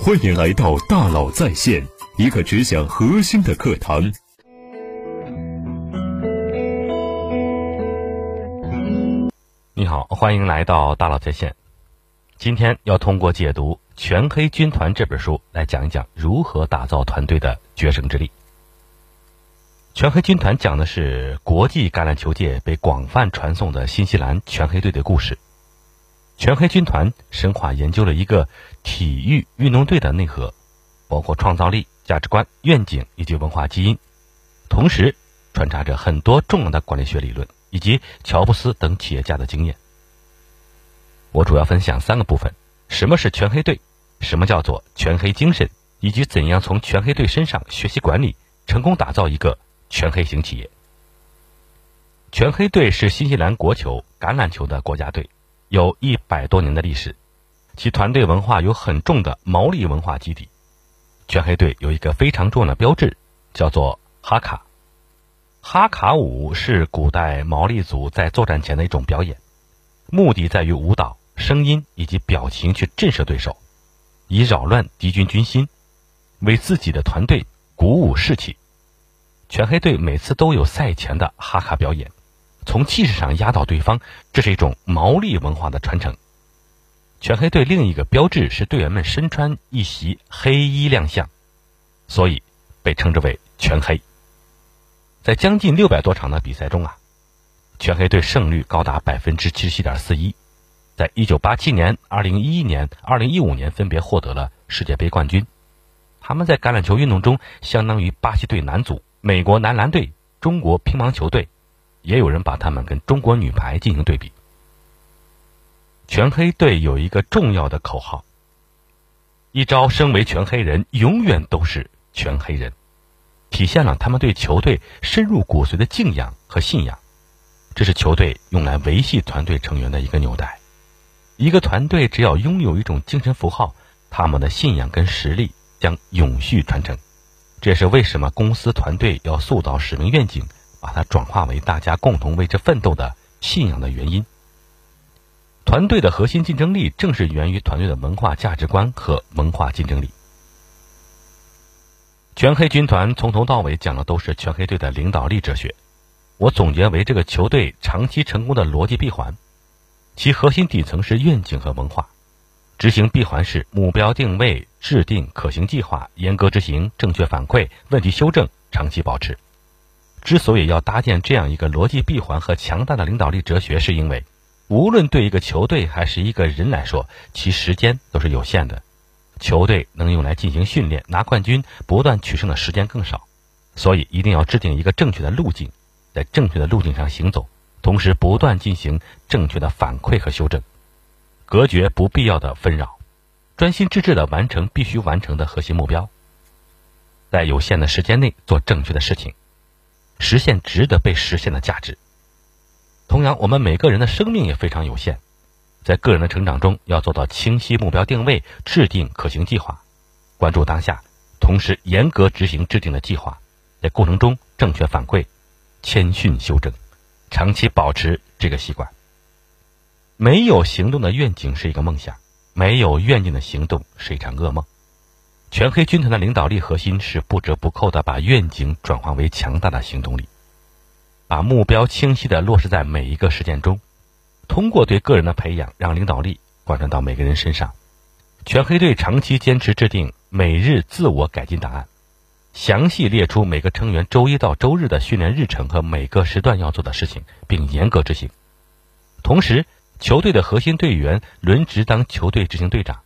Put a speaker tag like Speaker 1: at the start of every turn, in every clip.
Speaker 1: 欢迎来到大佬在线，一个只讲核心的课堂。
Speaker 2: 你好，欢迎来到大佬在线。今天要通过解读《全黑军团》这本书来讲一讲如何打造团队的决胜之力。《全黑军团》讲的是国际橄榄球界被广泛传颂的新西兰全黑队的故事。全黑军团深化研究了一个体育运动队的内核，包括创造力、价值观、愿景以及文化基因，同时穿插着很多重要的管理学理论以及乔布斯等企业家的经验。我主要分享三个部分：什么是全黑队？什么叫做全黑精神？以及怎样从全黑队身上学习管理，成功打造一个全黑型企业。全黑队是新西兰国球橄榄球的国家队，有一百多年的历史，其团队文化有很重的毛利文化基底。全黑队有一个非常重要的标志，叫做哈卡。哈卡舞是古代毛利族在作战前的一种表演，目的在于舞蹈。声音以及表情去震慑对手，以扰乱敌军军心，为自己的团队鼓舞士气。全黑队每次都有赛前的哈卡表演，从气势上压倒对方，这是一种毛利文化的传承。全黑队另一个标志是队员们身穿一袭黑衣亮相，所以被称之为全黑。在将近六百多场的比赛中啊，全黑队胜率高达百分之七十七点四一。在一九八七年、二零一一年、二零一五年分别获得了世界杯冠军。他们在橄榄球运动中相当于巴西队男足、美国男篮队、中国乒乓球队，也有人把他们跟中国女排进行对比。全黑队有一个重要的口号：一朝身为全黑人，永远都是全黑人，体现了他们对球队深入骨髓的敬仰和信仰。这是球队用来维系团队成员的一个纽带。一个团队只要拥有一种精神符号，他们的信仰跟实力将永续传承。这也是为什么公司团队要塑造使命愿景，把它转化为大家共同为之奋斗的信仰的原因。团队的核心竞争力正是源于团队的文化价值观和文化竞争力。全黑军团从头到尾讲的都是全黑队的领导力哲学，我总结为这个球队长期成功的逻辑闭环。其核心底层是愿景和文化，执行闭环是目标定位、制定可行计划、严格执行、正确反馈、问题修正、长期保持。之所以要搭建这样一个逻辑闭环和强大的领导力哲学，是因为无论对一个球队还是一个人来说，其时间都是有限的。球队能用来进行训练、拿冠军、不断取胜的时间更少，所以一定要制定一个正确的路径，在正确的路径上行走。同时，不断进行正确的反馈和修正，隔绝不必要的纷扰，专心致志的完成必须完成的核心目标，在有限的时间内做正确的事情，实现值得被实现的价值。同样，我们每个人的生命也非常有限，在个人的成长中要做到清晰目标定位，制定可行计划，关注当下，同时严格执行制定的计划，在过程中正确反馈，谦逊修正。长期保持这个习惯。没有行动的愿景是一个梦想，没有愿景的行动是一场噩梦。全黑军团的领导力核心是不折不扣的把愿景转化为强大的行动力，把目标清晰的落实在每一个实践中，通过对个人的培养，让领导力贯穿到每个人身上。全黑队长期坚持制定每日自我改进档案。详细列出每个成员周一到周日的训练日程和每个时段要做的事情，并严格执行。同时，球队的核心队员轮值当球队执行队长，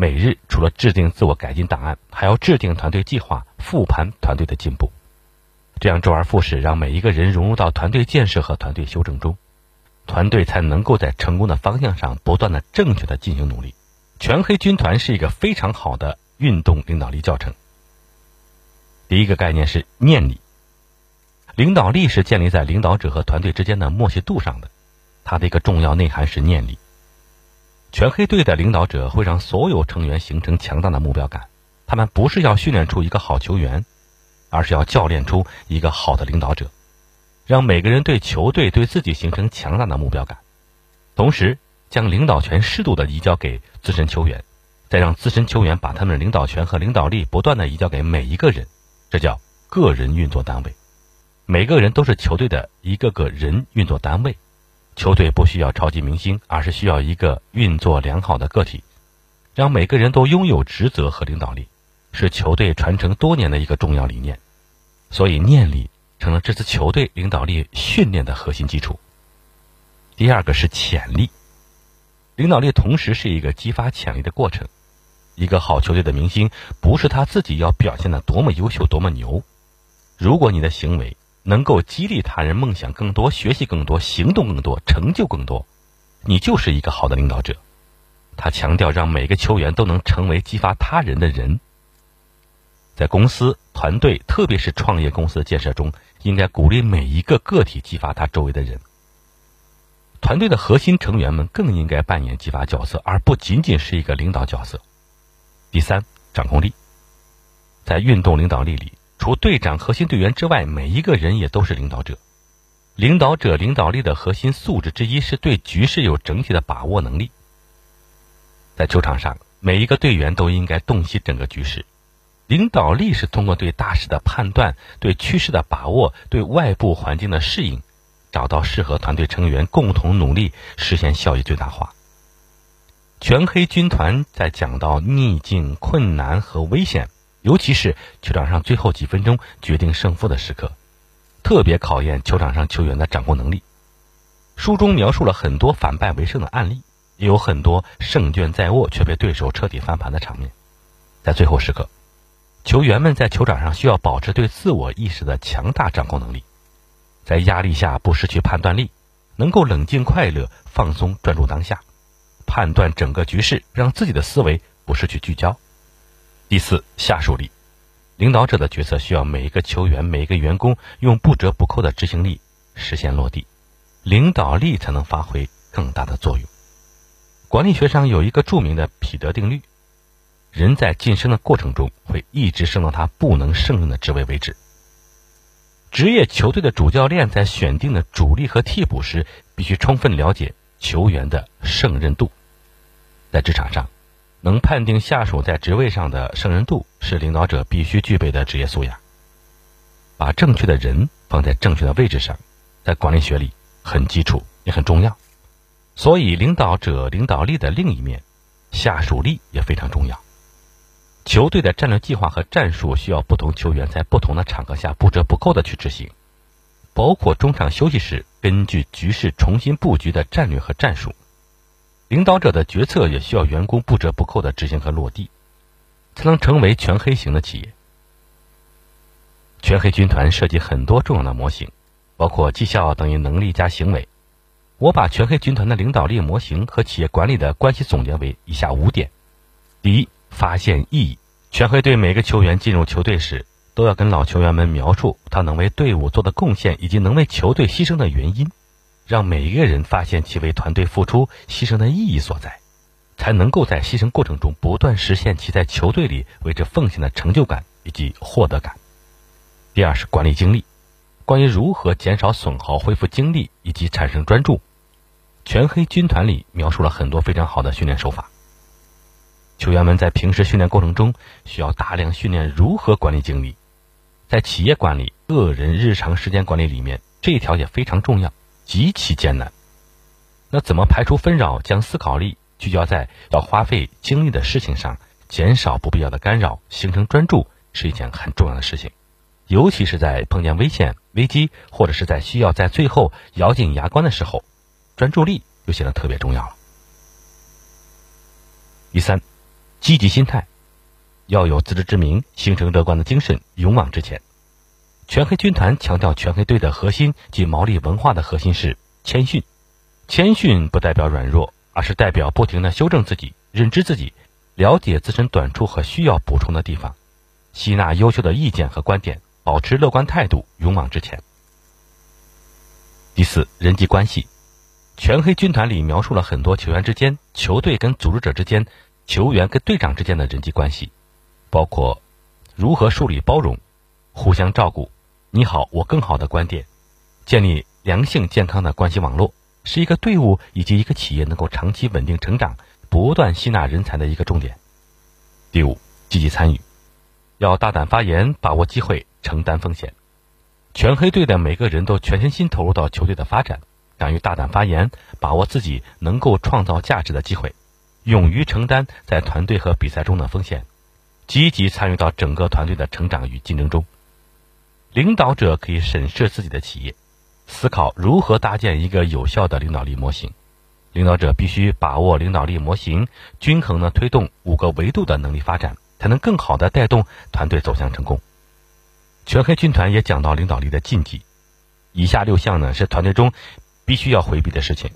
Speaker 2: 每日除了制定自我改进档案，还要制定团队计划，复盘团队的进步。这样周而复始，让每一个人融入到团队建设和团队修正中，团队才能够在成功的方向上不断的正确的进行努力。全黑军团是一个非常好的运动领导力教程。第一个概念是念力，领导力是建立在领导者和团队之间的默契度上的，它的一个重要内涵是念力。全黑队的领导者会让所有成员形成强大的目标感，他们不是要训练出一个好球员，而是要教练出一个好的领导者，让每个人对球队对自己形成强大的目标感，同时将领导权适度的移交给资深球员，再让资深球员把他们的领导权和领导力不断的移交给每一个人，这叫个人运作单位。每个人都是球队的一个个人运作单位。球队不需要超级明星，而是需要一个运作良好的个体，让每个人都拥有职责和领导力，是球队传承多年的一个重要理念。所以，念力成了这支球队领导力训练的核心基础。第二个是潜力，领导力同时是一个激发潜力的过程。一个好球队的明星，不是他自己要表现的多么优秀、多么牛，如果你的行为，能够激励他人梦想更多、学习更多、行动更多、成就更多，你就是一个好的领导者。他强调让每个球员都能成为激发他人的人。在公司、团队，特别是创业公司的建设中，应该鼓励每一个个体激发他周围的人。团队的核心成员们更应该扮演激发角色，而不仅仅是一个领导角色。第三，掌控力，在运动领导力里。除队长、核心队员之外，每一个人也都是领导者。领导者领导力的核心素质之一是对局势有整体的把握能力。在球场上，每一个队员都应该洞悉整个局势。领导力是通过对大势的判断、对趋势的把握、对外部环境的适应，找到适合团队成员共同努力，实现效益最大化。全黑军团在讲到逆境、困难和危险。尤其是球场上最后几分钟决定胜负的时刻，特别考验球场上球员的掌控能力。书中描述了很多反败为胜的案例，也有很多胜券在握却被对手彻底翻盘的场面。在最后时刻，球员们在球场上需要保持对自我意识的强大掌控能力，在压力下不失去判断力，能够冷静、快乐、放松、专注当下，判断整个局势，让自己的思维不失去聚焦。第四，下属力，领导者的角色需要每一个球员、每一个员工用不折不扣的执行力实现落地，领导力才能发挥更大的作用。管理学上有一个著名的彼得定律：人在晋升的过程中会一直升到他不能胜任的职位为止。职业球队的主教练在选定的主力和替补时，必须充分了解球员的胜任度。在职场上。能判定下属在职位上的胜任度，是领导者必须具备的职业素养。把正确的人放在正确的位置上，在管理学里很基础也很重要。所以，领导者领导力的另一面，下属力也非常重要。球队的战略计划和战术需要不同球员在不同的场合下不折不扣的去执行，包括中场休息时根据局势重新布局的战略和战术。领导者的决策也需要员工不折不扣的执行和落地，才能成为全黑型的企业。全黑军团涉及很多重要的模型，包括绩效等于能力加行为。我把全黑军团的领导力模型和企业管理的关系总结为以下五点：第一，发现意义。全黑队每个球员进入球队时，都要跟老球员们描述他能为队伍做的贡献以及能为球队牺牲的原因。让每一个人发现其为团队付出、牺牲的意义所在，才能够在牺牲过程中不断实现其在球队里为之奉献的成就感以及获得感。第二是管理精力，关于如何减少损耗、恢复精力以及产生专注，全黑军团里描述了很多非常好的训练手法。球员们在平时训练过程中需要大量训练如何管理精力，在企业管理、个人日常时间管理里面，这一条也非常重要。极其艰难，那怎么排除纷扰，将思考力聚焦在要花费精力的事情上，减少不必要的干扰，形成专注，是一件很重要的事情。尤其是在碰见危险、危机，或者是在需要在最后咬紧牙关的时候，专注力就显得特别重要了。第三，积极心态，要有自知之明，形成乐观的精神，勇往直前。全黑军团强调，全黑队的核心及毛利文化的核心是谦逊。谦逊不代表软弱，而是代表不停的修正自己、认知自己、了解自身短处和需要补充的地方，吸纳优秀的意见和观点，保持乐观态度，勇往直前。第四，人际关系。全黑军团里描述了很多球员之间、球队跟组织者之间、球员跟队长之间的人际关系，包括如何树立包容、互相照顾。你好，我更好的观点，建立良性健康的关系网络，是一个队伍以及一个企业能够长期稳定成长、不断吸纳人才的一个重点。第五，积极参与，要大胆发言，把握机会，承担风险。全黑队的每个人都全身心投入到球队的发展，敢于大胆发言，把握自己能够创造价值的机会，勇于承担在团队和比赛中的风险，积极参与到整个团队的成长与竞争中。领导者可以审视自己的企业，思考如何搭建一个有效的领导力模型。领导者必须把握领导力模型，均衡的推动五个维度的能力发展，才能更好的带动团队走向成功。全黑军团也讲到领导力的禁忌，以下六项呢是团队中必须要回避的事情。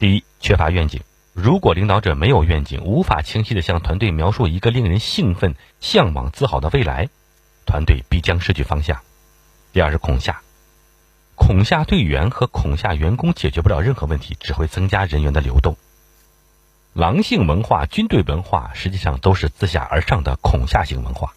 Speaker 2: 第一，缺乏愿景。如果领导者没有愿景，无法清晰的向团队描述一个令人兴奋、向往、自豪的未来，团队必将失去方向。第二是恐吓。恐吓队员和恐吓员工解决不了任何问题，只会增加人员的流动。狼性文化、军队文化实际上都是自下而上的恐吓性文化，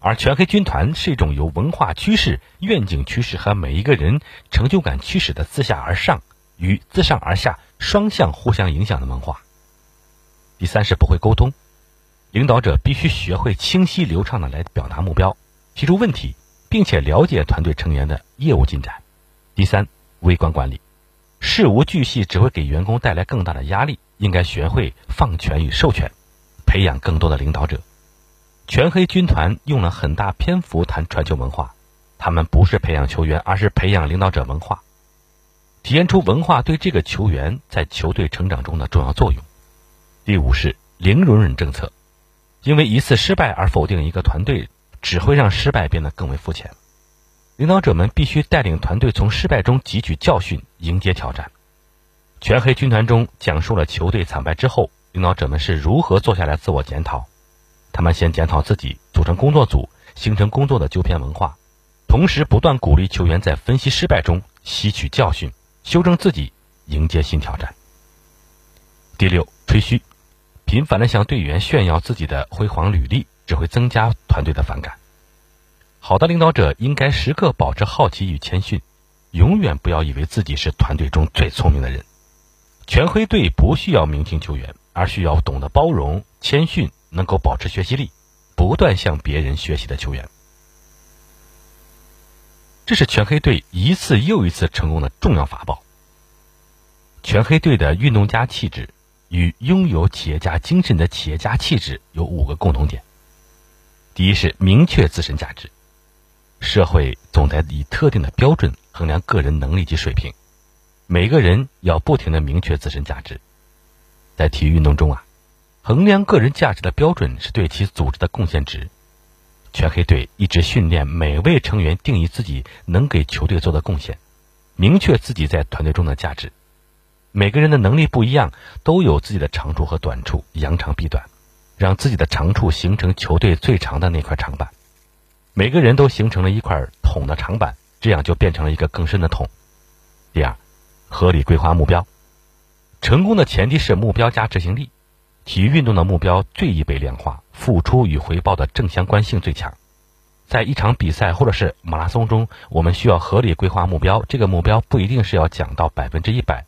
Speaker 2: 而全黑军团是一种由文化趋势、愿景趋势和每一个人成就感驱使的自下而上与自上而下双向互相影响的文化。第三是不会沟通，领导者必须学会清晰流畅的来表达目标、提出问题，并且了解团队成员的业务进展。第三，微观管理，事无巨细只会给员工带来更大的压力。应该学会放权与授权，培养更多的领导者。全黑军团用了很大篇幅谈传球文化，他们不是培养球员，而是培养领导者文化，体现出文化对这个球员在球队成长中的重要作用。第五是零容忍政策，因为一次失败而否定一个团队，只会让失败变得更为肤浅。领导者们必须带领团队从失败中汲取教训，迎接挑战。全黑军团中讲述了球队惨败之后，领导者们是如何坐下来自我检讨。他们先检讨自己，组成工作组，形成工作的纠偏文化，同时不断鼓励球员在分析失败中吸取教训，修正自己，迎接新挑战。第六，吹嘘，频繁的向队员炫耀自己的辉煌履历，只会增加团队的反感。好的领导者应该时刻保持好奇与谦逊，永远不要以为自己是团队中最聪明的人。全黑队不需要明星球员，而需要懂得包容、谦逊、能够保持学习力、不断向别人学习的球员。这是全黑队一次又一次成功的重要法宝。全黑队的运动家气质与拥有企业家精神的企业家气质有五个共同点：第一是明确自身价值。社会总在以特定的标准衡量个人能力及水平，每个人要不停的明确自身价值。在体育运动中啊，衡量个人价值的标准是对其组织的贡献值。全黑队一直训练每位成员定义自己能给球队做的贡献，明确自己在团队中的价值。每个人的能力不一样，都有自己的长处和短处，扬长避短，让自己的长处形成球队最长的那块长板。每个人都形成了一块桶的长板，这样就变成了一个更深的桶。第二，合理规划目标。成功的前提是目标加执行力。体育运动的目标最易被量化，付出与回报的正相关性最强。在一场比赛或者是马拉松中，我们需要合理规划目标。这个目标不一定是要讲到百分之一百，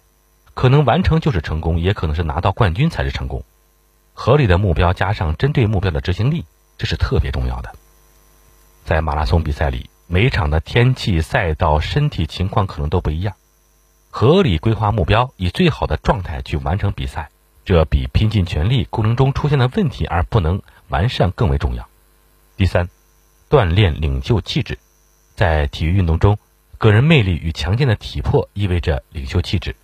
Speaker 2: 可能完成就是成功，也可能是拿到冠军才是成功。合理的目标加上针对目标的执行力，这是特别重要的。在马拉松比赛里，每场的天气、赛道、身体情况可能都不一样。合理规划目标，以最好的状态去完成比赛，这比拼尽全力过程中出现的问题而不能完善更为重要。第三，锻炼领袖气质。在体育运动中，个人魅力与强健的体魄意味着领袖气质。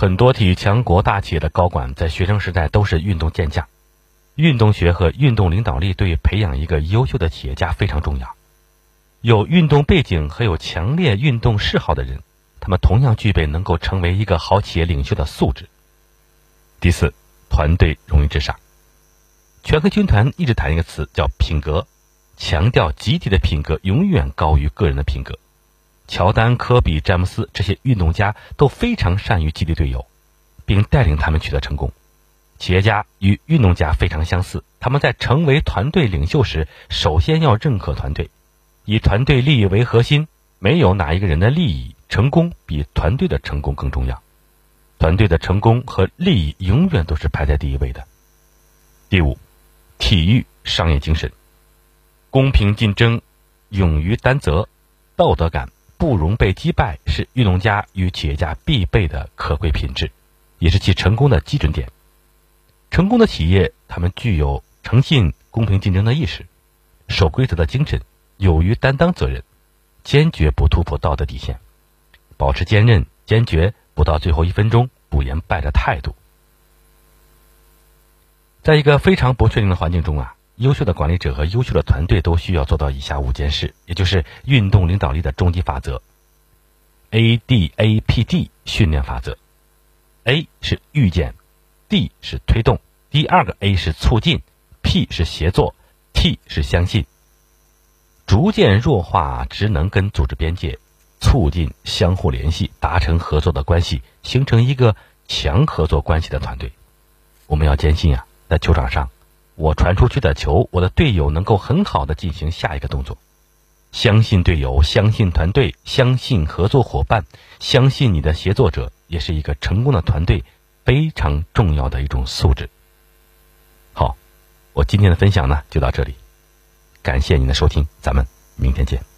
Speaker 2: 很多体育强国大企业的高管在学生时代都是运动健将。运动学和运动领导力对培养一个优秀的企业家非常重要。有运动背景和有强烈运动嗜好的人，他们同样具备能够成为一个好企业领袖的素质。第四，团队荣誉至上。全黑军团一直谈一个词叫品格，强调集体的品格永远高于个人的品格。乔丹、科比、詹姆斯这些运动家都非常善于激励队友，并带领他们取得成功。企业家与运动家非常相似，他们在成为团队领袖时，首先要认可团队，以团队利益为核心，没有哪一个人的利益成功比团队的成功更重要，团队的成功和利益永远都是排在第一位的。第五，体育商业精神，公平竞争，勇于担责，道德感，不容被击败，是运动家与企业家必备的可贵品质，也是其成功的基准点。成功的企业，他们具有诚信、公平竞争的意识，守规则的精神，勇于担当责任，坚决不突破道德底线，保持坚韧、坚决，不到最后一分钟不言败的态度。在一个非常不确定的环境中啊，优秀的管理者和优秀的团队都需要做到以下五件事，也就是运动领导力的终极法则 ——A D A P D 训练法则。A 是预见，D 是推动，第二个 A 是促进，P 是协作，T 是相信。逐渐弱化职能跟组织边界，促进相互联系，达成合作的关系，形成一个强合作关系的团队。我们要坚信啊。在球场上，我传出去的球，我的队友能够很好的进行下一个动作。相信队友，相信团队，相信合作伙伴，相信你的协作者，也是一个成功的团队非常重要的一种素质。好，我今天的分享呢就到这里，感谢您的收听，咱们明天见。